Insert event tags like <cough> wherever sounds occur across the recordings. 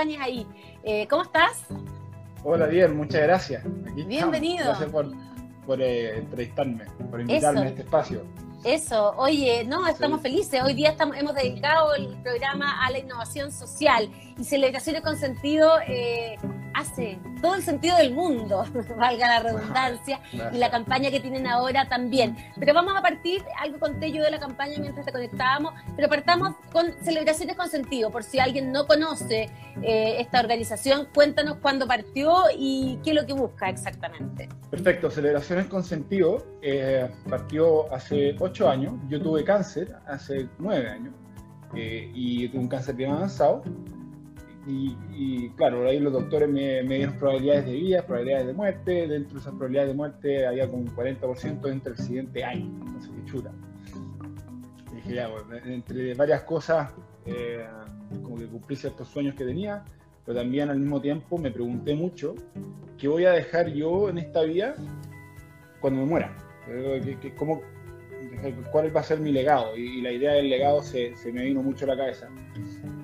Ibáñez ahí. Eh, ¿Cómo estás? Hola, bien, muchas gracias. Bienvenido. Gracias por, por eh, entrevistarme, por invitarme a este espacio. Eso, oye, no, estamos felices. Hoy día estamos, hemos dedicado el programa a la innovación social y celebraciones con sentido eh, hace todo el sentido del mundo, <laughs> valga la redundancia, y la campaña que tienen ahora también. Pero vamos a partir, algo conté yo de la campaña mientras te conectábamos, pero partamos con celebraciones con sentido, por si alguien no conoce eh, esta organización, cuéntanos cuándo partió y qué es lo que busca exactamente. Perfecto, celebraciones con sentido eh, partió hace ocho años, yo tuve cáncer hace nueve años eh, y tuve un cáncer bien avanzado y, claro, ahí los doctores me, dieron probabilidades de vida, probabilidades de muerte. Dentro de esas probabilidades de muerte había como un 40% entre el siguiente año. Entonces, qué chuta. dije, ya, entre varias cosas, eh, como que cumplí ciertos sueños que tenía, pero también al mismo tiempo me pregunté mucho qué voy a dejar yo en esta vida cuando me muera. Eh, ¿Cómo, ¿Cuál va a ser mi legado? Y, la idea del legado se, se me vino mucho a la cabeza.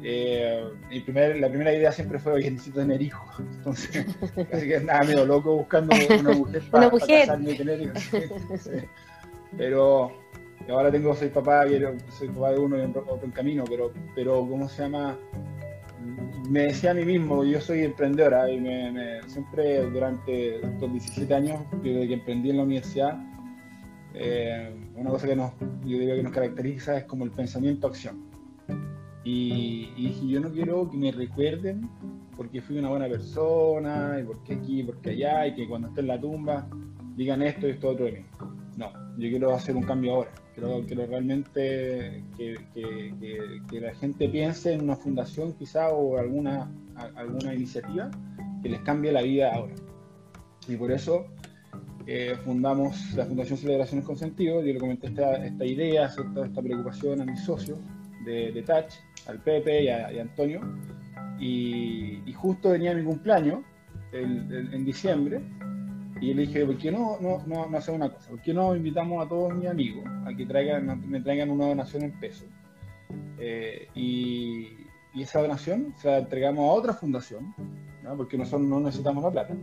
Eh, primer, la primera idea siempre fue, oye, necesito tener hijos. <laughs> Entonces, así que nada, medio loco buscando una <laughs> mujer para, casarme y tener hijos. Pero ahora tengo, soy papá, soy papá de uno y otro en camino, pero, pero ¿cómo se llama? Me decía a mí mismo, yo soy emprendedora y me, siempre durante estos 17 años, desde que emprendí en la universidad, eh, una cosa que nos, yo digo que nos caracteriza es como el pensamiento-acción. Y, dije, yo no quiero que me recuerden porque fui una buena persona, y porque aquí, porque allá, y que cuando esté en la tumba digan esto y esto otro de mí. No, yo quiero hacer un cambio ahora. Quiero, quiero realmente que, que, la gente piense en una fundación quizá o alguna, alguna iniciativa que les cambie la vida ahora. Y por eso eh, fundamos la Fundación Celebraciones con Sentido. Yo le comenté esta, esta idea, esta, esta preocupación a mis socios de Touch al Pepe y a, Antonio. Y, justo venía mi cumpleaños en diciembre. Y le dije, ¿por qué no, no, no, no hacemos una cosa? ¿Por qué no invitamos a todos mis amigos a que traigan, me traigan una donación en pesos? Eh, y, esa donación se la entregamos a otra fundación, porque nosotros no necesitamos la plata.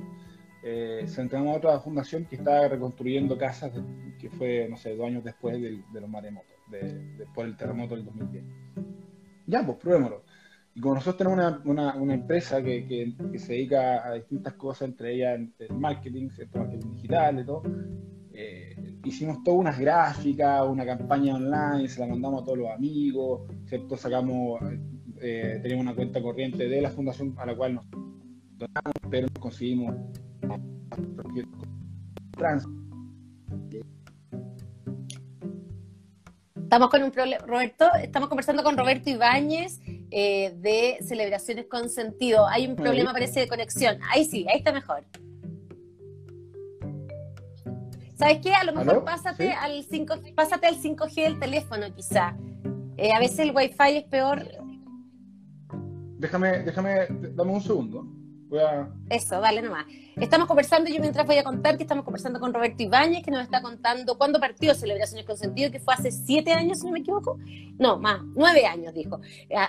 Eh, se entregamos a otra fundación que está reconstruyendo casas, que fue, no sé, dos años después de, los maremotos, después del terremoto del 2010 ya, pues probémoslo. Y como nosotros tenemos una, una, empresa que, que, se dedica a distintas cosas, entre ellas el marketing, el marketing digital y todo, eh, hicimos todas unas gráficas, una campaña online, se la mandamos a todos los amigos, ¿cierto? Sacamos, eh, teníamos una cuenta corriente de la fundación a la cual nos donamos, pero nos conseguimos trans Estamos con un Roberto, estamos conversando con Roberto Ibáñez eh, de Celebraciones con Sentido. Hay un problema, parece, de conexión. Ahí sí, ahí está mejor. ¿Sabes qué? A lo mejor pásate, al 5, pásate al 5G del teléfono, quizá. Eh, a veces el Wi-Fi es peor. Déjame, déjame, dame un segundo. Eso, dale nomás. Estamos conversando, yo mientras voy a contar que estamos conversando con Roberto Ibáñez, que nos está contando cuándo partió Celebraciones con Sentido, que fue hace siete años, si no me equivoco. No, más, nueve años, dijo.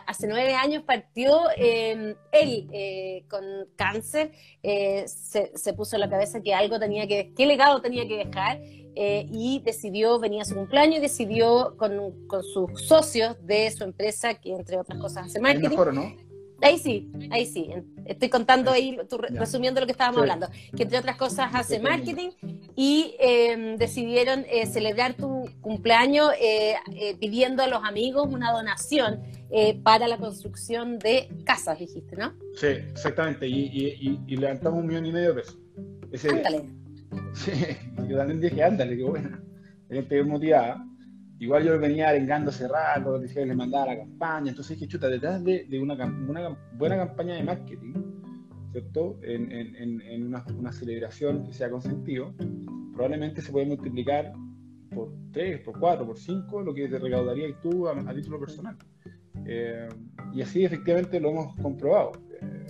Hace nueve años partió em, él eh, con cáncer, eh, se, puso en la cabeza que algo tenía que, qué legado tenía que dejar. Eh, y decidió, venía a su cumpleaños y decidió con, con, sus socios de su empresa, que entre otras cosas hace marketing. Mejor, ¿no? Ahí sí, ahí sí. Estoy contando ahí, resumiendo lo que estábamos hablando. Que entre otras cosas hace marketing y em, decidieron eh, celebrar tu cumpleaños eh, eh, pidiendo a los amigos una donación para la construcción de casas, dijiste, ¿no? Sí, exactamente. Y, levantamos un millón y medio de pesos. ándale. Sí, <laughs> yo también dije, ándale, qué buena. La gente motivada. Igual yo venía arengando hace rato, decía les mandaba la campaña, entonces dije, chuta, detrás de, una, una, buena campaña de marketing, ¿cierto? En, en, una, celebración que sea con sentido, probablemente se puede multiplicar por 3, por 4, por 5 lo que te recaudarías tú a, título personal. Eh, y así efectivamente lo hemos comprobado.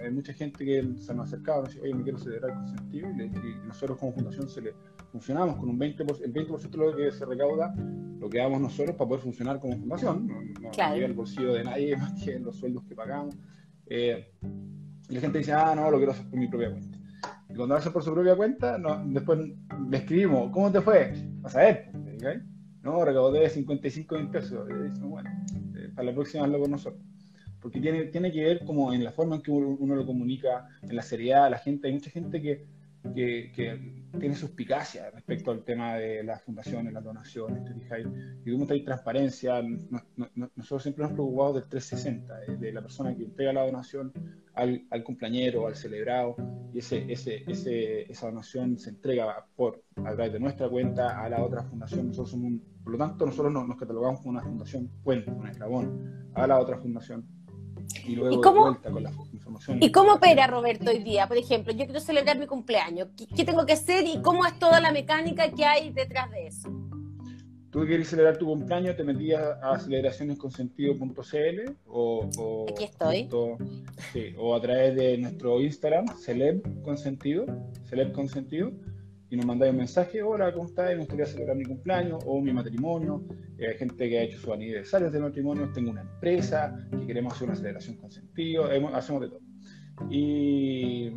Hay mucha gente que se nos ha acercado y dice, oye, me quiero celebrar con sentido, y, y nosotros como fundación se le funcionamos con un 20%, el 20% de lo que se recauda lo que damos nosotros para poder funcionar como fundación. No, llega al bolsillo de nadie <laughs> más que los sueldos que pagamos. Eh, y la gente dice, ah, no, lo quiero hacer por mi propia cuenta. Y cuando lo hacen por su propia cuenta, después le escribimos, ¿cómo te fue? Vas a ver, no, recaudé 55 mil pesos. Y dicen, bueno, eh, para la próxima hazlo con nosotros. Porque tiene, tiene que ver como en la forma en que uno, lo comunica, en la seriedad a la gente. Hay mucha gente que, que, que tiene suspicacia respecto al tema de las fundaciones, las donaciones, y cómo hay transparencia. nosotros siempre nos preocupamos del 360, eh, de la persona que entrega la donación al, al cumpleañero, al celebrado, y ese, ese, ese, esa donación se entrega por, a través de nuestra cuenta a la otra fundación. Nosotros somos por lo tanto, nosotros nos, nos catalogamos como una fundación puente, un eslabón a la otra fundación y luego cómo, con la información. ¿Y cómo opera Roberto hoy día? Por ejemplo, yo quiero celebrar mi cumpleaños. ¿Qué, tengo que hacer y cómo es toda la mecánica que hay detrás de eso? Tú quieres celebrar tu cumpleaños, te metías a celebracionesconsentido.cl o, o, Aquí estoy. o a través de nuestro Instagram, Celeb Consentido, Celeb Consentido y nos mandáis un mensaje, hola, ¿cómo estás? Me gustaría celebrar mi cumpleaños o mi matrimonio. Eh, hay gente que ha hecho sus aniversarios de matrimonio, tengo una empresa, que queremos hacer una celebración con sentido, hacemos de todo. Y,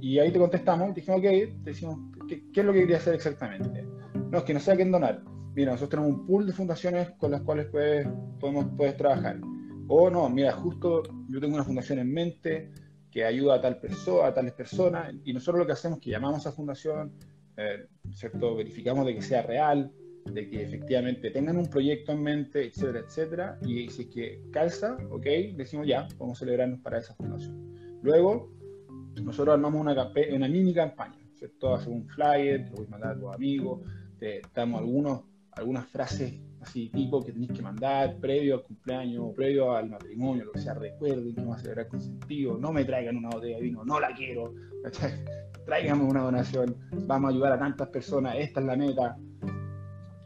y, ahí te contestamos, dijimos, ok, te decimos, ¿qué, es lo que quería hacer exactamente? No, es que no sé a quién donar. Mira, nosotros tenemos un pool de fundaciones con las cuales puedes, podemos, puedes trabajar. O no, mira, justo yo tengo una fundación en mente que ayuda a tal persona, a tales personas, y nosotros lo que hacemos es que llamamos a fundación, eh, ¿cierto? Verificamos de que sea real, de que efectivamente tengan un proyecto en mente, etcétera, etcétera, y si que calza, ok, decimos ya, vamos a celebrarnos para esa fundación. Luego, nosotros armamos una, una mini campaña, ¿cierto? Hacemos un flyer, te lo voy a mandar a tus amigos, te damos algunos, algunas frases así tipo que tenéis que mandar previo al cumpleaños, previo al matrimonio, lo que sea, recuerden que vamos a celebrar con sentido, no me traigan una botella de vino, no la quiero, <laughs> tráiganme una donación, vamos a ayudar a tantas personas, esta es la meta.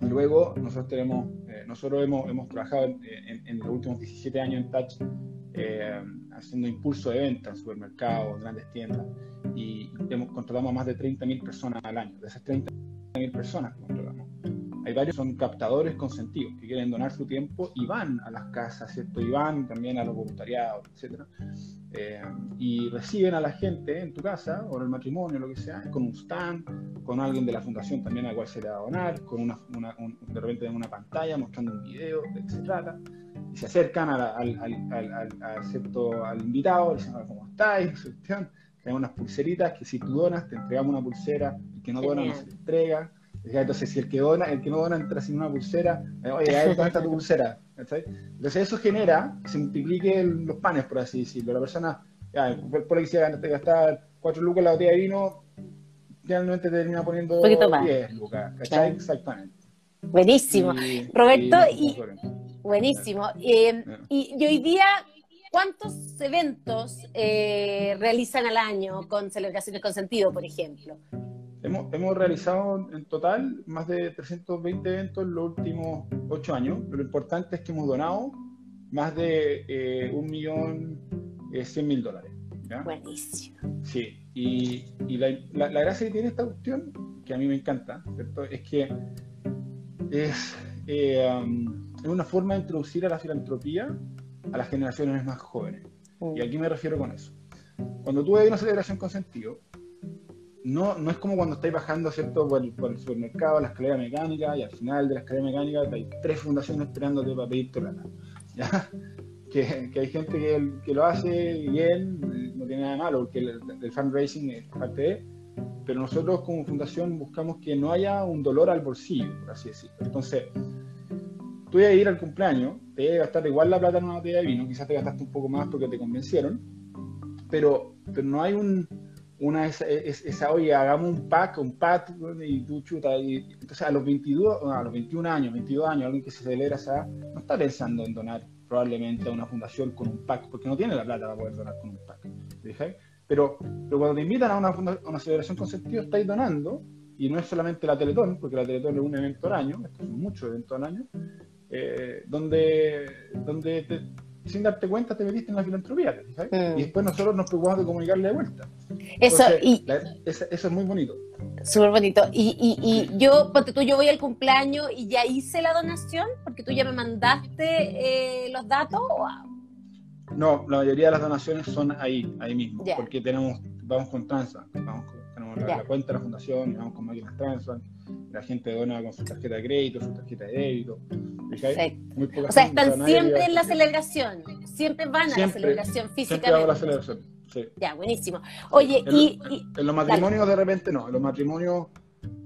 Y luego nosotros tenemos, eh, nosotros hemos, hemos trabajado en, los últimos 17 años en Touch, eh, haciendo impulso de venta en supermercados, grandes tiendas, y hemos, contratamos a más de 30.000 personas al año. De esas 30.000 personas que contratamos, hay varios son captadores consentidos que quieren donar su tiempo y van a las casas, ¿cierto? Y van también a los voluntariados, etcétera. Eh, y reciben a la gente en tu casa o en el matrimonio, lo que sea, con un stand, con alguien de la fundación también al cual se le va a donar, con una, una de repente en una pantalla mostrando un video de qué se trata, y se acercan al, al, al, al, al invitado, le dicen, ¿cómo estáis? Tenemos unas pulseritas que si tú donas, te entregamos una pulsera, el que no dona no se le entrega. Entonces, si el que dona, el que no dona entra sin una pulsera, eh, oye, ¿dónde está tu pulsera? Entonces, eso genera que se multipliquen los panes, por así decirlo. La persona, ya, por ahí te gastar 4 lucas la botella de vino, generalmente termina poniendo 10 lucas, ¿cachai? Exactamente. Buenísimo. Roberto, y, buenísimo. Eh, y, hoy día, ¿cuántos eventos eh, realizan al año con celebraciones con sentido, por ejemplo? Hemos, hemos, realizado en total más de 320 eventos en los últimos 8 años. Lo importante es que hemos donado más de eh, un millón eh, cien mil dólares. Buenísimo. Sí, y, y la, la, gracia que tiene esta cuestión, que a mí me encanta, ¿cierto? es que es, eh, um, es una forma de introducir a la filantropía a las generaciones más jóvenes. Y aquí me refiero con eso. Cuando tú ves una celebración con sentido, no, no es como cuando estáis bajando ¿cierto? Por, el, por el supermercado, la escalera mecánica, y al final de la escalera mecánica hay tres fundaciones esperándote para pedirte plata. <laughs> Que, hay gente que, que, lo hace bien, no tiene nada de malo, porque el, fundraising es parte de, pero nosotros como fundación buscamos que no haya un dolor al bolsillo, por así decirlo. Entonces, tú ibas a ir al cumpleaños, te ibas a gastar igual la plata en una botella de vino, quizás te gastaste un poco más porque te convencieron, pero, pero no hay un una es, esa, oye, hagamos un pack, un pack, y tú chuta. Y, entonces a los 22, a los 21 años, 22 años, alguien que se celebra esa, no está pensando en donar probablemente a una fundación con un pack, porque no tiene la plata para poder donar con un pack. Pero, pero cuando te invitan a una, una celebración con sentido, estáis donando, y no es solamente la Teletón, porque la Teletón es un evento al año, estos son muchos eventos al año, eh, donde, donde te, sin darte cuenta te metiste en la filantropía, mm. Y después nosotros nos preocupamos de comunicarle de vuelta. Eso, y, eso, es muy bonito. Súper bonito. Y, y, y, yo, porque tú, yo voy al cumpleaños y ya hice la donación, porque tú ya me mandaste eh, los datos. No, la mayoría de las donaciones son ahí, ahí mismo, porque tenemos, vamos con Transbank, vamos tenemos la, cuenta de la fundación, y vamos con máquinas Transbank, la gente dona con su tarjeta de crédito, su tarjeta de débito. o sea, están siempre en la celebración, siempre van a la celebración físicamente. Siempre a la celebración, sí. Ya, buenísimo. Oye, y, En los matrimonios de repente no, en los matrimonios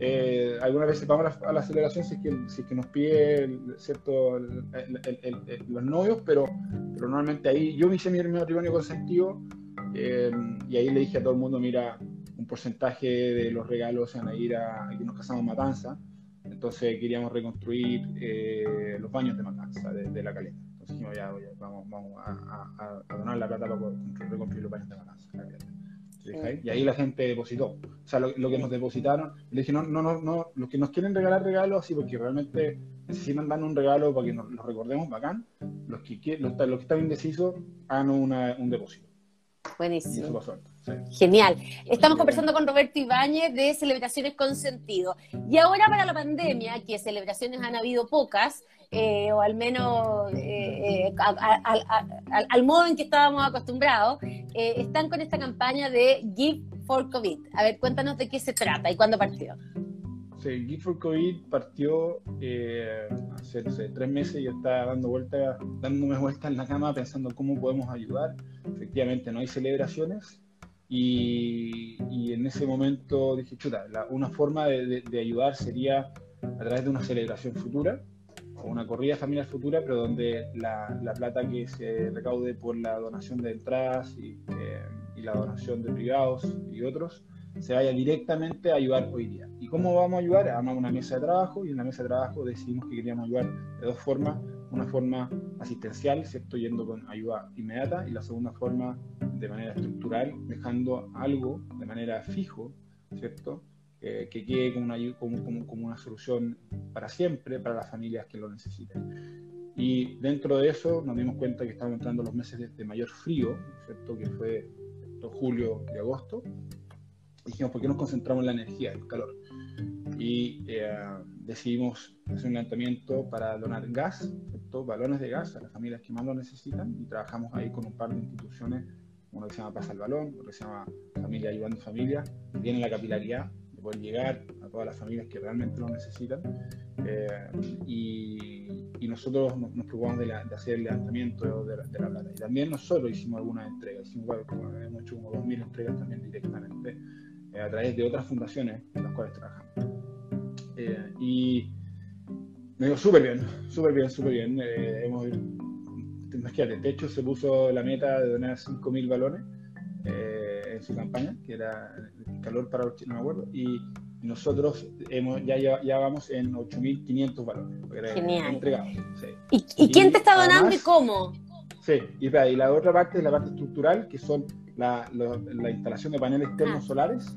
eh, algunas veces vamos a la, celebración si es que, si es que nos pide cierto, los novios, pero, pero normalmente ahí yo me hice mi, matrimonio consentido eh, y ahí le dije a todo el mundo, mira, un porcentaje de los regalos van a ir a que nos casamos Matanza, entonces queríamos reconstruir eh, los baños de Matanza, de, la caleta. Entonces dijimos, ya, vamos, vamos a, donar la plata para reconstruir los baños de Matanza. Y ahí la gente depositó. O sea, lo, que nos depositaron, le dije, no, no, no, no, los que nos quieren regalar regalos, sí, porque realmente necesitan dar un regalo para que nos lo recordemos, bacán. Los que, los, los que están indecisos, hagan un depósito. Buenísimo. Genial. Estamos conversando con Roberto Ibáñez de celebraciones con sentido. Y ahora para la pandemia, que celebraciones han habido pocas, eh, o al menos eh, eh, al, modo en que estábamos acostumbrados, están con esta campaña de Give for COVID. A ver, cuéntanos de qué se trata y cuándo partió. Sí, Give for COVID partió hace, tres meses y está dando vuelta, dándome vueltas en la cama pensando cómo podemos ayudar. Efectivamente, no hay celebraciones, y, en ese momento dije, chuta, una forma de, ayudar sería a través de una celebración futura o una corrida familiar futura, pero donde la, plata que se recaude por la donación de entradas y, eh, y, la donación de privados y otros se vaya directamente a ayudar hoy día. ¿Y cómo vamos a ayudar? Armamos una mesa de trabajo y en la mesa de trabajo decidimos que queríamos ayudar de dos formas una forma asistencial, ¿cierto? Yendo con ayuda inmediata, y la segunda forma de manera estructural, dejando algo de manera fijo, ¿cierto? que quede como una, como, como, una solución para siempre para las familias que lo necesiten. Y dentro de eso nos dimos cuenta que estaban entrando los meses de, mayor frío, ¿cierto? Que fue julio y agosto. Y dijimos, ¿por qué nos concentramos en la energía, en el calor? Y eh, decidimos hacer un lanzamiento para donar gas, balones de gas a las familias que más lo necesitan y trabajamos ahí con un par de instituciones, uno que se llama Pasa el Balón, otro que se llama Familia Ayudando Familia, que tienen la capilaridad de poder llegar a todas las familias que realmente lo necesitan. Eh, y, nosotros nos, preocupamos de, hacer el levantamiento de, la plata. Y también nosotros hicimos algunas entregas, hicimos, hemos hecho como 2.000 entregas también directamente eh, a través de otras fundaciones en las cuales trabajamos. Eh, y me dio súper bien, súper bien, súper bien. Eh, hemos, imagínate, de hecho se puso la meta de donar 5.000 balones eh, en su campaña, que era el calor para los chinos, no me acuerdo, y nosotros hemos, ya, ya, vamos en 8.500 balones. Genial. Entregados, ¿Y, quién te está donando y cómo? Sí, y, y, la otra parte es la parte estructural, que son la, la instalación de paneles termosolares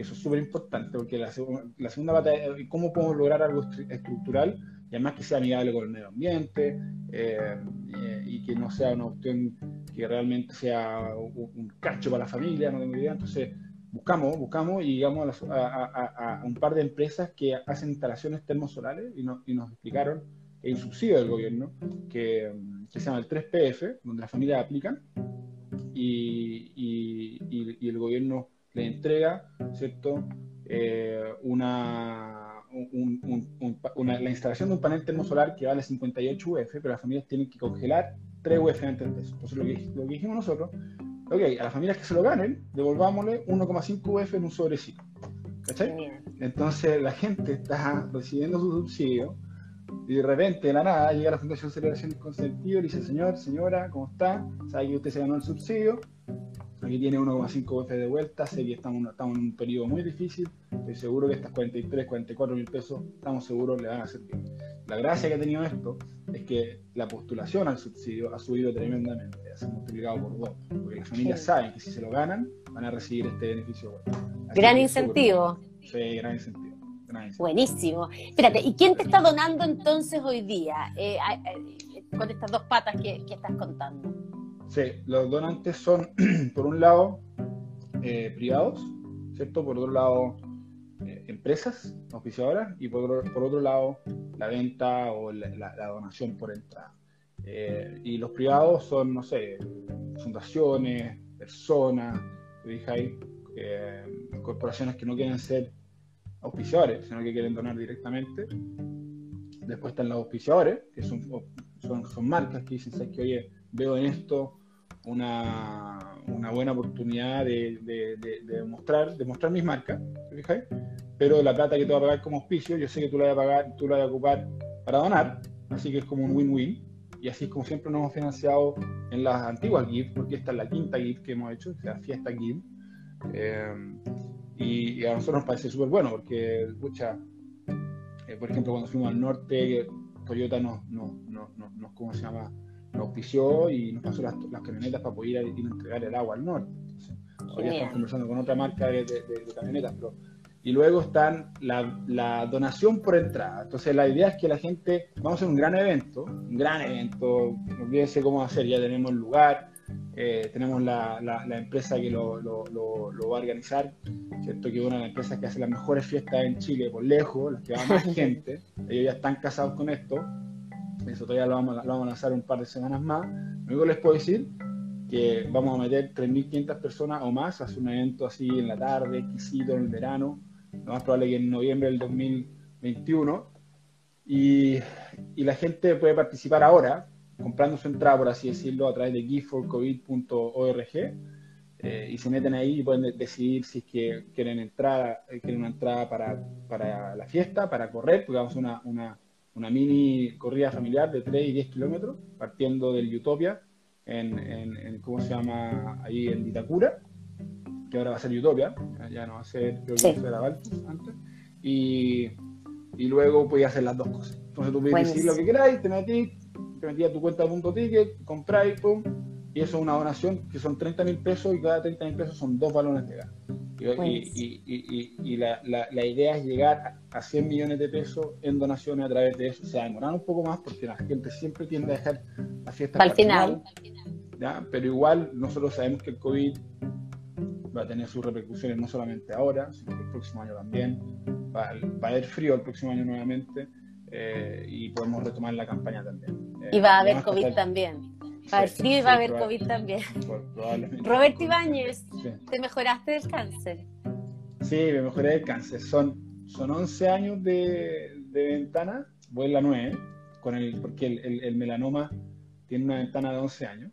eso es súper importante porque la, la segunda batalla es cómo podemos lograr algo estructural y además que sea amigable con el medio ambiente eh, eh, y que no sea una opción que realmente sea un, cacho para la familia, no tengo idea. Entonces, buscamos, buscamos y llegamos a, a, un par de empresas que hacen instalaciones termosolares y, y nos explicaron un subsidio del gobierno que, que se llama el 3PF, donde las familias aplican y, y, y el gobierno le entrega, ¿cierto? Eh, una, la instalación de un panel termosolar que vale 58 UF, pero las familias tienen que congelar 3 UF antes de eso. Entonces, lo que, lo que dijimos nosotros, ok, a las familias que se lo ganen, devolvámosle 1,5 UF en un sobrecito. ¿Cachai? Entonces, la gente está recibiendo su subsidio y de repente, de la nada, llega la Fundación Celebración Consentido y dice, señor, señora, ¿cómo está? ¿Sabe que usted se ganó el subsidio? Aquí tiene 1,5 UF de vuelta, sé que estamos, estamos en un periodo muy difícil, estoy seguro que estas 43, 44 mil pesos, estamos seguros le van a servir. La gracia que ha tenido esto es que la postulación al subsidio ha subido tremendamente, se ha multiplicado por dos, porque las familias saben que si se lo ganan, van a recibir este beneficio. Gran incentivo. Sí, gran incentivo. Buenísimo. Espérate, ¿y quién te está donando entonces hoy día eh, eh, con estas dos patas que, que estás contando? Sí, los donantes son, <clears throat> por un lado, eh, privados, ¿cierto? Por otro lado, eh, empresas oficiadoras y por, por, otro lado, la venta o la, donación por entrada. Eh, y los privados son, no sé, fundaciones, personas, eh, corporaciones que no quieren ser auspiciadores, sino que quieren donar directamente. Después están los auspiciadores, que son, son, son marcas que dicen, ¿sabes que Oye, veo en esto una, una buena oportunidad de, de, mostrar, de mostrar mis marcas, Pero la plata que te va a pagar como auspicio, yo sé que tú la vas a pagar, tú la vas a ocupar para donar, así que es como un win-win. Y así es como siempre nos hemos financiado en las antiguas GIF, porque esta es la quinta GIF que hemos hecho, sea, Fiesta GIF. Eh, y, a nosotros nos parece súper bueno, porque, escucha, eh, por ejemplo, cuando fuimos al norte, Toyota nos, nos, nos, nos ¿cómo se llama? Auspició y nos pasó las, las camionetas para poder ir a, entregar el agua al norte. hoy estamos conversando con otra marca de, camionetas, pero y luego están la, la, donación por entrada. Entonces la idea es que la gente, vamos a hacer un gran evento, un gran evento, no olvídense cómo hacer, ya tenemos el lugar, eh, tenemos la, la, empresa que lo, lo, lo, va a organizar, ¿cierto? que es una de las empresas que hace las mejores fiestas en Chile por lejos, las que va más <laughs> gente, ellos ya están casados con esto, eso todavía lo vamos, a lanzar un par de semanas más. Que les puedo decir que vamos a meter 3.500 personas o más, hacer un evento así en la tarde, exquisito en el verano, lo más probable que en noviembre del 2021. Y, la gente puede participar ahora, comprando su entrada, por así decirlo, a través de giftforcovid.org. Eh, y se meten ahí y pueden decidir si es que quieren entrar, eh, quieren una entrada para, para la fiesta, para correr, porque vamos a una, una una mini corrida familiar de 3 y 10 kilómetros, partiendo del Utopia, en, en, ¿cómo se llama? Ahí en Itacura, que ahora va a ser Utopia, ya no va a ser, creo que va a ser antes, y, y luego podía hacer las dos cosas. Entonces tú puedes decir lo que queráis, te metís, te metí a tu cuenta punto ticket, compráis, pum, y eso es una donación que son 30 mil pesos y cada 30 mil pesos son dos balones de gas. Y, la, la, idea es llegar a 100 millones de pesos en donaciones a través de eso. O sea, demorar un poco más porque la gente siempre tiende a dejar la fiesta al final. ¿ya? Pero igual nosotros sabemos que el COVID va a tener sus repercusiones no solamente ahora, sino que el próximo año también. Va, a haber frío el próximo año nuevamente eh, y podemos retomar la campaña también. y va a haber COVID también. Va a haber frío y va a haber COVID también. Roberto Ibáñez, ¿te mejoraste del cáncer? Sí, me mejoré del cáncer. Son, son 11 años de, de ventana, voy en la 9, con el, porque el, el, melanoma tiene una ventana de 11 años.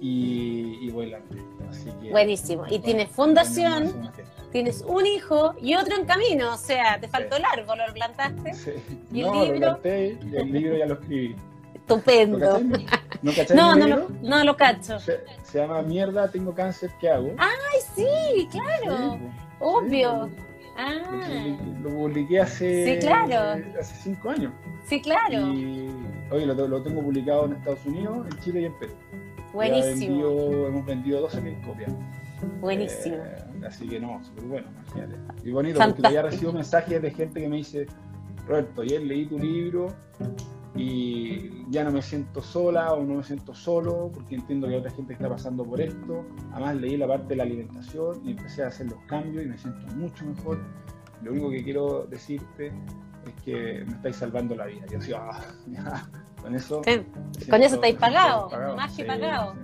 Y, y voy en la 9. Buenísimo. Y tienes fundación, tienes un hijo y otro en camino. O sea, te faltó el árbol, lo plantaste. Sí. ¿Y el libro? Lo planté y el libro ya lo escribí. Estupendo. <laughs> ¿No no, no, no, no, lo cacho. Se, llama Mierda, tengo cáncer, ¿qué hago? ¡Ay, sí! Claro. Obvio. ah. Lo, publiqué hace, sí, claro. hace cinco años. Sí, claro. Y hoy lo, lo, tengo publicado en Estados Unidos, en Chile y en Perú. Buenísimo. hemos vendido 12.000 copias. Buenísimo. Eh, así que no, súper bueno, imagínate. Y bonito, porque ya recibo mensajes de gente que me dice, Roberto, ayer leí tu libro y ya no me siento sola o no me siento solo porque entiendo que hay otra gente está pasando por esto. Además leí la parte de la alimentación y empecé a hacer los cambios y me siento mucho mejor. Lo único que quiero decirte es que me estáis salvando la vida. Yo ah, <laughs> con eso... con eso estáis pagado, más que pagado.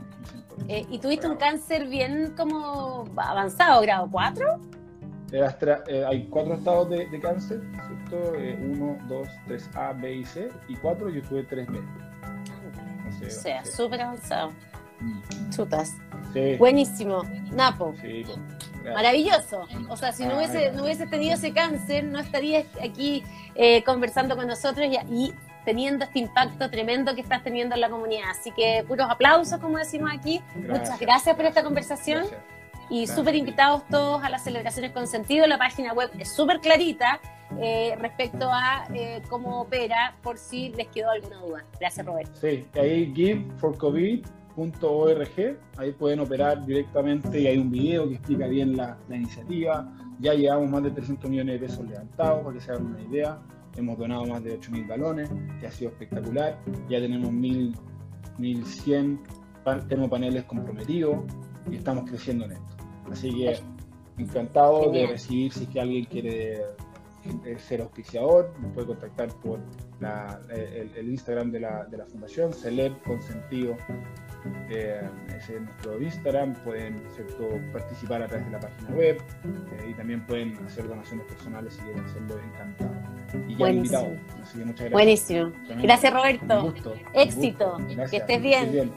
Eh, ¿Y tuviste un cáncer bien como avanzado, grado 4? Eh, hay cuatro estados de, cáncer, ¿cierto? Eh, uno, dos, tres A, B y C, y cuatro, yo tuve tres B. o sea, súper avanzado. Mm. Chutas. Buenísimo. Napo. Sí, Maravilloso. O sea, si no, hubiese, no hubiese tenido ese cáncer, no estarías aquí eh, conversando con nosotros y, teniendo este impacto tremendo que estás teniendo en la comunidad. Así que puros aplausos, como decimos aquí. Muchas gracias por esta conversación y súper invitados todos a las celebraciones con sentido. La página web es súper clarita eh, respecto a eh, cómo opera, por si les quedó alguna duda. Gracias, Roberto. Sí, ahí giveforcovid.org, ahí pueden operar directamente y hay un video que explica bien la, iniciativa. Ya llevamos más de 300 millones de pesos levantados, para que se hagan una idea. Hemos donado más de 8.000 balones, que ha sido espectacular. Ya tenemos 1.100 termopaneles comprometidos y estamos creciendo en esto. Así que encantado de recibir si es que alguien quiere ser auspiciador, nos puede contactar por el, Instagram de la, de la Fundación, Celeb Consentido. Eh, ese es nuestro Instagram, pueden ¿cierto? participar a través de la página web eh, y también pueden hacer donaciones personales si quieren hacerlo encantado. Y ya invitado. Así que muchas gracias. Buenísimo. Gracias Roberto. Éxito. Que estés bien.